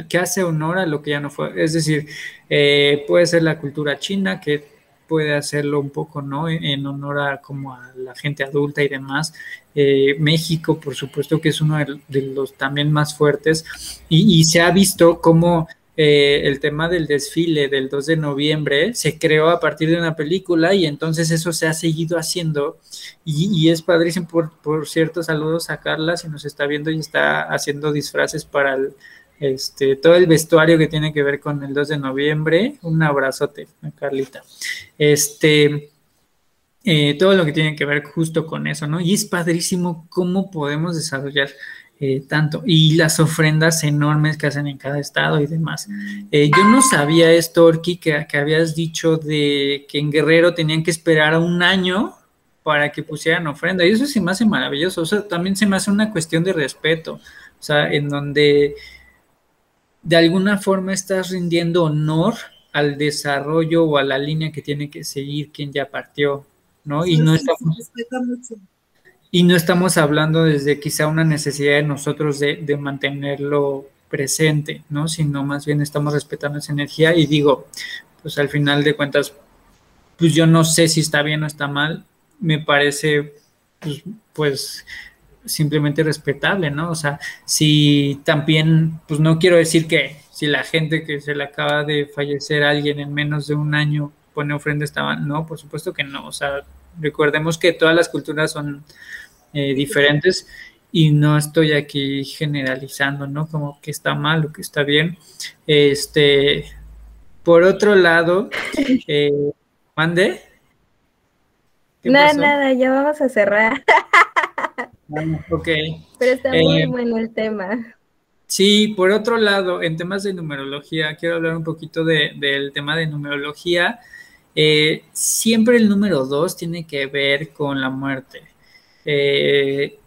Speaker 1: que hace honor a lo que ya no fue. Es decir, eh, puede ser la cultura china que puede hacerlo un poco, ¿no? En honor a como a la gente adulta y demás. Eh, México, por supuesto que es uno de, los también más fuertes y, se ha visto como eh, el tema del desfile del 2 de noviembre se creó a partir de una película y entonces eso se ha seguido haciendo y, es padrísimo, por, por cierto, saludos a Carla si nos está viendo y está haciendo disfraces para el este, todo el vestuario que tiene que ver con el 2 de noviembre. Un abrazote, Carlita. Este, eh, todo lo que tiene que ver justo con eso, ¿no? Y es padrísimo cómo podemos desarrollar eh, tanto. Y las ofrendas enormes que hacen en cada estado y demás. Eh, yo no sabía esto, Orki, que, que habías dicho de que en Guerrero tenían que esperar un año para que pusieran ofrenda. Y eso se me hace maravilloso. O sea, también se me hace una cuestión de respeto. O sea, en donde de alguna forma estás rindiendo honor al desarrollo o a la línea que tiene que seguir quien ya partió, ¿no? y no estamos y no estamos hablando desde quizá una necesidad de nosotros de, de, mantenerlo presente, ¿no? Sino más bien estamos respetando esa energía y digo, pues al final de cuentas, pues yo no sé si está bien o está mal, me parece, pues, pues simplemente respetable, ¿no? O sea, si también, pues no quiero decir que si la gente que se le acaba de fallecer a alguien en menos de un año pone ofrenda estaba, no, por supuesto que no, o sea, recordemos que todas las culturas son eh, diferentes y no estoy aquí generalizando, ¿no? Como que está mal o que está bien. Este, por otro lado, eh, mande.
Speaker 3: Nada, nada, ya vamos a cerrar. [laughs]
Speaker 1: ok.
Speaker 3: Pero está muy eh, bueno el tema.
Speaker 1: Sí, por otro lado, en temas de numerología, quiero hablar un poquito del tema de numerología. Eh, siempre el número dos tiene que ver con la muerte. Eh,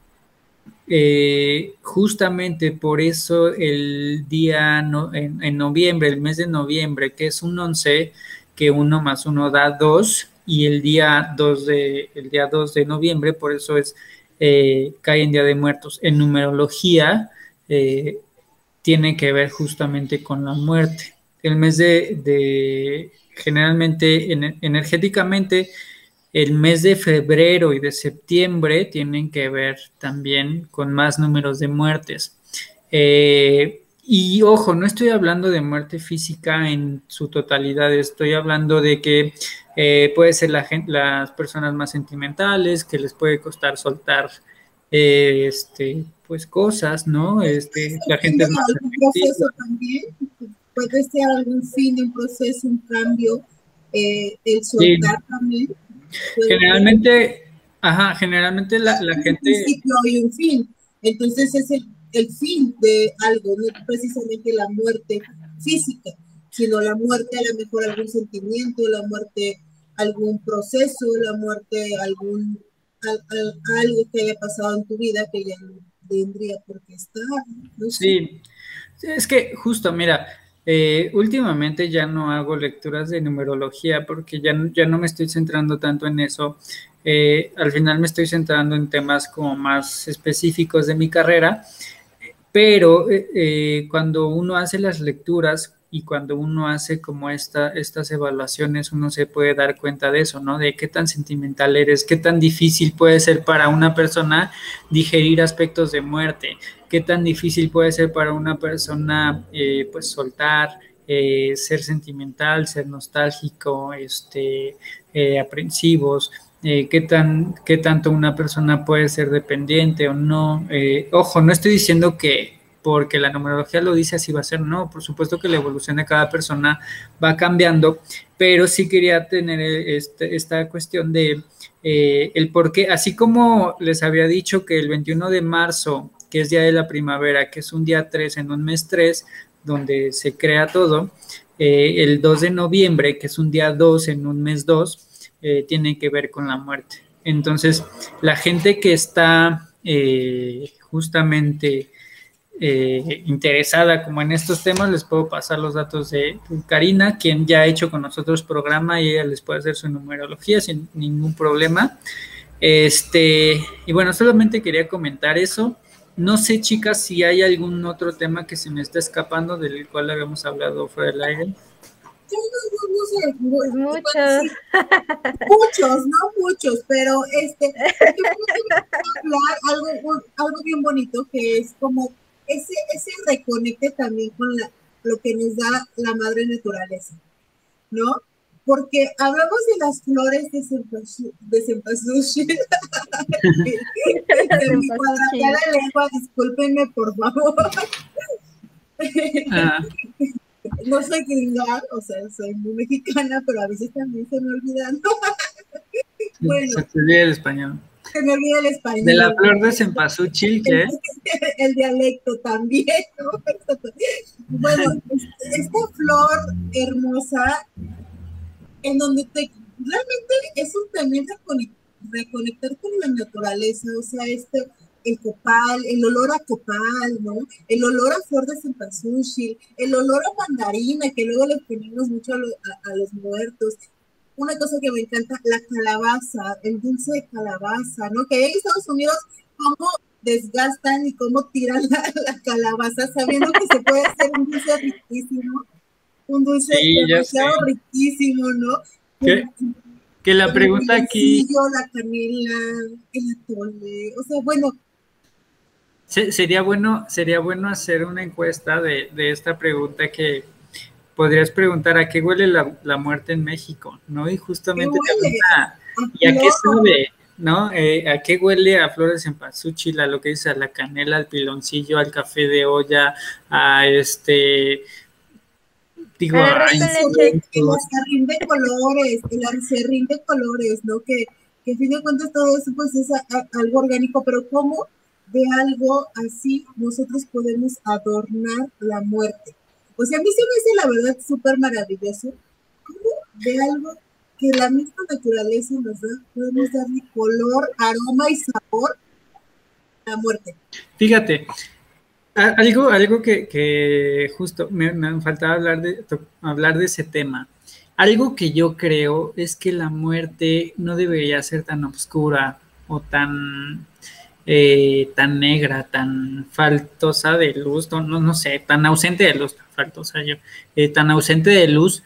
Speaker 1: justamente por eso el día en, noviembre, el mes de noviembre, que es un 11, que uno más uno da dos, y el día 2 de, el día 2 de noviembre, por eso es eh, cae en Día de Muertos. En numerología eh, tiene que ver justamente con la muerte. El mes de, generalmente energéticamente, el mes de febrero y de septiembre tienen que ver también con más números de muertes. Eh, y ojo, no estoy hablando de muerte física en su totalidad, estoy hablando de que eh, puede ser la gente, las personas más sentimentales, que les puede costar soltar eh, este, pues cosas, ¿no? Este, la gente más
Speaker 2: puede ser algún fin un proceso, un cambio, eh, el soltar también.
Speaker 1: Generalmente, ajá, generalmente la, la gente... Un
Speaker 2: principio y un fin. Entonces es el, el fin de algo, no precisamente la muerte física, sino la muerte a lo mejor algún sentimiento, la muerte algún proceso, la muerte algún algo que haya pasado en tu vida que ya no tendría por qué estar.
Speaker 1: Sí, es que justo, mira, eh, últimamente ya no hago lecturas de numerología porque ya, ya no me estoy centrando tanto en eso. Eh, al final me estoy centrando en temas como más específicos de mi carrera, pero eh, cuando uno hace las lecturas y cuando uno hace como esta, estas evaluaciones, uno se puede dar cuenta de eso, ¿no? De qué tan sentimental eres, qué tan difícil puede ser para una persona digerir aspectos de muerte, qué tan difícil puede ser para una persona, eh, pues, soltar, eh, ser sentimental, ser nostálgico, este, eh, qué, tan, qué tanto una persona puede ser dependiente o no. ojo, no estoy diciendo que porque la numerología lo dice así va a ser, no, por supuesto que la evolución de cada persona va cambiando, pero sí quería tener este, esta cuestión de eh, el por qué, así como les había dicho que el 21 de marzo, que es día de la primavera, que es un día 3 en un mes 3, donde se crea todo, eh, el 2 de noviembre, que es un día 2 en un mes 2, eh, tiene que ver con la muerte. Entonces, la gente que está justamente eh, interesada como en estos temas, les puedo pasar los datos de Karina, quien ya ha hecho con nosotros programa y ella les puede hacer su numerología sin ningún problema. Este, y bueno, solamente quería comentar eso. No sé, chicas, si hay algún otro tema que se me está escapando del cual habíamos hablado fuera del aire.
Speaker 3: Muchos.
Speaker 2: muchos, no muchos, pero este, hablar algo, algo bien bonito que es como ese, ese reconecte también con lo que nos da la madre naturaleza, ¿no? Porque hablamos de las flores de cempasúchil, [laughs] de en mi cuadrada lengua, discúlpenme por favor. Ah. [laughs] No soy gringa, o sea, soy muy mexicana, pero a veces también se me olvidan.
Speaker 1: bueno. Se olvida el español
Speaker 2: se me olvida el español.
Speaker 1: De la flor de cempasúchil, ¿qué? [laughs]
Speaker 2: El dialecto también. [laughs] Bueno, esta flor hermosa, en donde te, realmente es un también reconectar con la naturaleza, o sea, este, el copal, el olor a copal, ¿no? El olor a flor de cempasúchil, el olor a mandarina, que luego le ponemos mucho a los muertos, una cosa que me encanta, la calabaza, el dulce de calabaza, ¿no? Que en Estados Unidos, cómo desgastan y cómo tiran la, calabaza, sabiendo que se puede hacer un dulce riquísimo, un dulce demasiado riquísimo, ¿no?
Speaker 1: Que la pregunta aquí...
Speaker 2: La canela, el atole, o sea, bueno,
Speaker 1: Sería bueno, sería bueno hacer una encuesta de, de, esta pregunta que, podrías preguntar a qué huele la, muerte en México, ¿no? Y justamente ¿y a qué sabe? ¿No? Eh, ¿A qué huele a flores en pazúchil, a lo que dice a la canela, al piloncillo, al café de olla, a este
Speaker 2: digo, a el acerrín de colores, el acerrín de colores, ¿no? Que, que a fin de cuentas todo eso pues es algo orgánico, pero ¿cómo de algo así nosotros podemos adornar la muerte? O sea, a mí se me hace la verdad súper maravilloso como de algo que la misma naturaleza nos da, podemos darle color, aroma y sabor a la muerte.
Speaker 1: Fíjate, algo, algo que, justo me, me, faltaba hablar de, hablar de ese tema. Algo que yo creo es que la muerte no debería ser tan oscura o tan eh, tan negra, tan faltosa de luz, no, no, sé, tan ausente de luz, faltosa yo, eh, tan ausente de luz,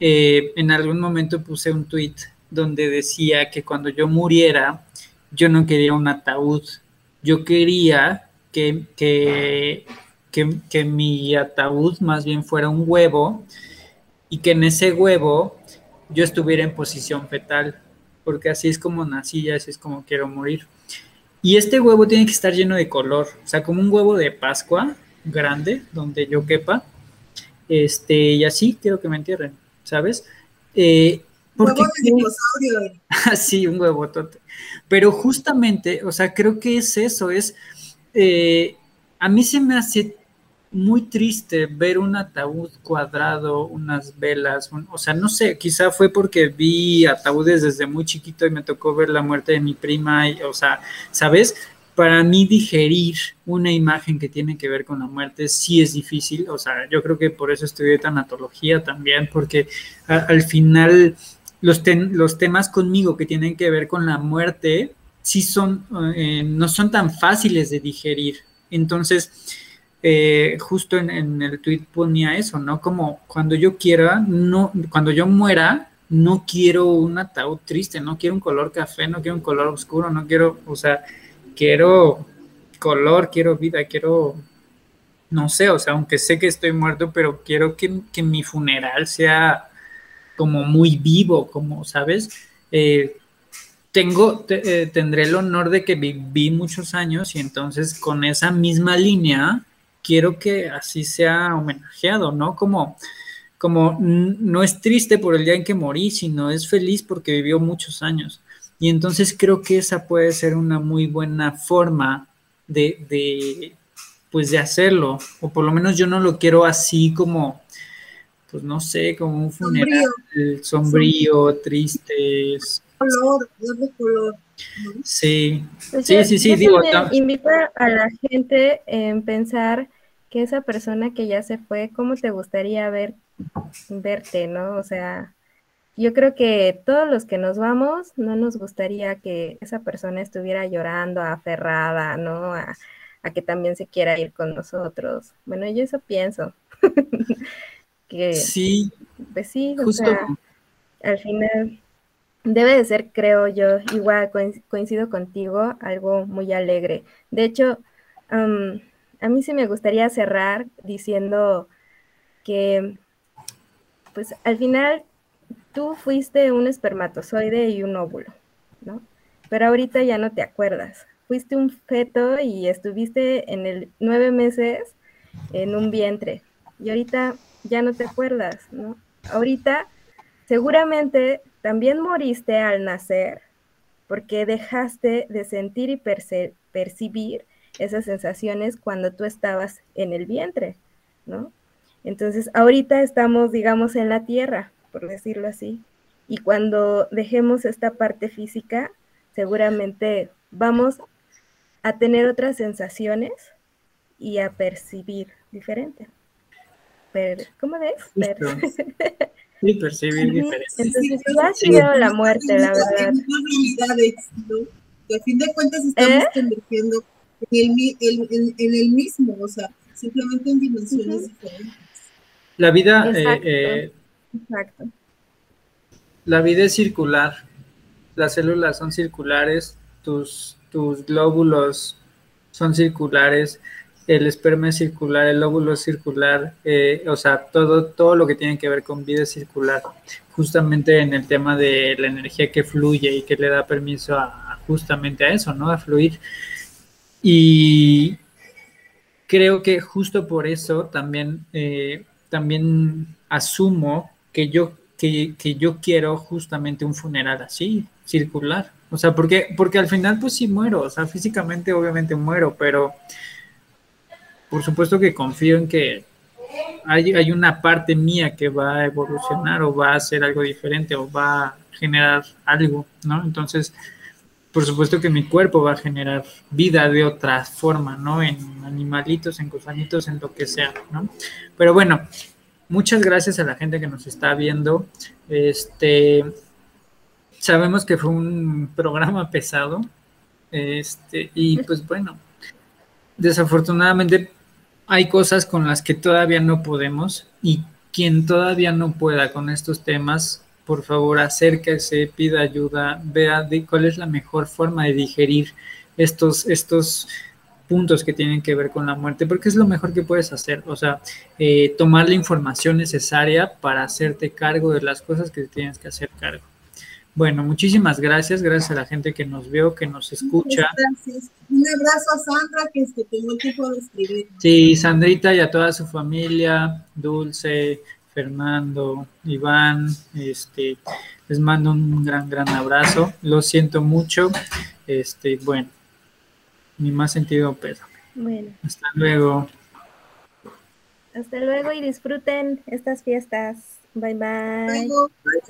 Speaker 1: eh, en algún momento puse un tweet donde decía que cuando yo muriera, yo no quería un ataúd, yo quería que, que, que mi ataúd más bien fuera un huevo y que en ese huevo yo estuviera en posición fetal, porque así es como nací y así es como quiero morir. Y este huevo tiene que estar lleno de color, o sea, como un huevo de Pascua grande, donde yo quepa. este, y así quiero que me entierren, ¿sabes? Eh,
Speaker 2: porque, huevo de dinosaurio. [laughs]
Speaker 1: sí, un huevotote. Pero justamente, o sea, creo que es eso, es, eh, a mí se me hace muy triste ver un ataúd cuadrado, unas velas, o sea, no sé, quizá fue porque vi ataúdes desde muy chiquito y me tocó ver la muerte de mi prima, y, o sea, ¿sabes? Para mí digerir una imagen que tiene que ver con la muerte sí es difícil, o sea, yo creo que por eso estudié tanatología también, porque al final los, los temas conmigo que tienen que ver con la muerte sí son, eh, no son tan fáciles de digerir. Entonces, eh, justo en, el tweet ponía eso, ¿no? Como cuando yo quiera, no, cuando yo muera, no quiero un ataúd triste, no quiero un color café, no quiero un color oscuro, no quiero, o sea, quiero color, quiero vida, quiero, no sé, o sea, aunque sé que estoy muerto, pero quiero que, mi funeral sea como muy vivo, como, ¿sabes? Eh, tengo, eh, tendré el honor de que viví muchos años y entonces con esa misma línea quiero que así sea homenajeado, ¿no? Como, como no es triste por el día en que morí, sino es feliz porque vivió muchos años. Y entonces creo que esa puede ser una muy buena forma de, de, pues de hacerlo, o por lo menos yo no lo quiero así como, pues no sé, como un funeral sombrío, triste.
Speaker 2: Color, de color.
Speaker 1: Sí, sí, sí, sí, digo.
Speaker 3: Invita a la gente en pensar que esa persona que ya se fue, ¿cómo te gustaría ver, verte, no? O sea, yo creo que todos los que nos vamos, no nos gustaría que esa persona estuviera llorando, aferrada, ¿no? A, que también se quiera ir con nosotros. Bueno, yo eso pienso. [laughs] que,
Speaker 1: sí.
Speaker 3: Pues sí, o sea, al final debe de ser, creo yo, igual coincido contigo, algo muy alegre. De hecho, a mí sí me gustaría cerrar diciendo que, pues al final tú fuiste un espermatozoide y un óvulo, ¿no? Pero ahorita ya no te acuerdas. Fuiste un feto y estuviste en el nueve meses en un vientre y ahorita ya no te acuerdas, ¿no? Ahorita seguramente también moriste al nacer porque dejaste de sentir y percibir esas sensaciones cuando tú estabas en el vientre, ¿no? Entonces, ahorita estamos, digamos, en la tierra, por decirlo así, y cuando dejemos esta parte física, seguramente vamos a tener otras sensaciones y a percibir diferente. Pero, ¿Cómo ves?
Speaker 1: Sí, percibir diferente.
Speaker 3: Entonces, ha sido la muerte, la verdad.
Speaker 2: Que a fin de cuentas estamos ¿Eh? convirtiendo en el, en, el mismo, o sea, simplemente en dimensiones diferentes.
Speaker 1: La vida, eh, eh, Exacto. la vida es circular, las células son circulares, tus, tus glóbulos son circulares, el esperma es circular, el óvulo es circular, eh, o sea, todo, todo lo que tiene que ver con vida es circular, justamente en el tema de la energía que fluye y que le da permiso a, justamente a eso, ¿no? A fluir. Y creo que justo por eso también, eh, también asumo que yo, que, yo quiero justamente un funeral así, circular. O sea, porque, porque al final pues sí muero, o sea, físicamente obviamente muero, pero por supuesto que confío en que hay, hay, una parte mía que va a evolucionar o va a hacer algo diferente o va a generar algo, ¿no? Entonces, por supuesto que mi cuerpo va a generar vida de otra forma, ¿no? En animalitos, en gusanitos, en lo que sea, ¿no? Pero bueno, muchas gracias a la gente que nos está viendo. Este, sabemos que fue un programa pesado, este, y pues bueno, desafortunadamente hay cosas con las que todavía no podemos y quien todavía no pueda con estos temas, por favor acérquese, pida ayuda, vea de cuál es la mejor forma de digerir estos, estos puntos que tienen que ver con la muerte, porque es lo mejor que puedes hacer, o sea, eh, tomar la información necesaria para hacerte cargo de las cosas que tienes que hacer cargo. Bueno, muchísimas gracias, gracias a la gente que nos vio, que nos escucha.
Speaker 2: Gracias. Un abrazo a Sandra, que es que tengo el tiempo de escribir.
Speaker 1: Sí, Sandrita y a toda su familia, Dulce, Fernando, Iván, este, les mando un gran, gran abrazo. Lo siento mucho. Este, bueno, mi más sentido pésame.
Speaker 3: Bueno,
Speaker 1: Hasta luego.
Speaker 3: hasta luego y disfruten estas fiestas. Bye bye.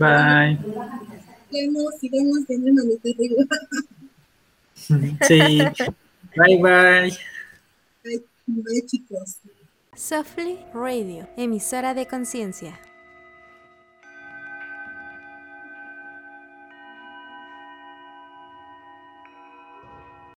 Speaker 1: Bye.
Speaker 2: arriba.
Speaker 1: Sí. [laughs] Bye bye.
Speaker 2: Bye, bye, chicos.
Speaker 4: Softly Radio, emisora de conciencia.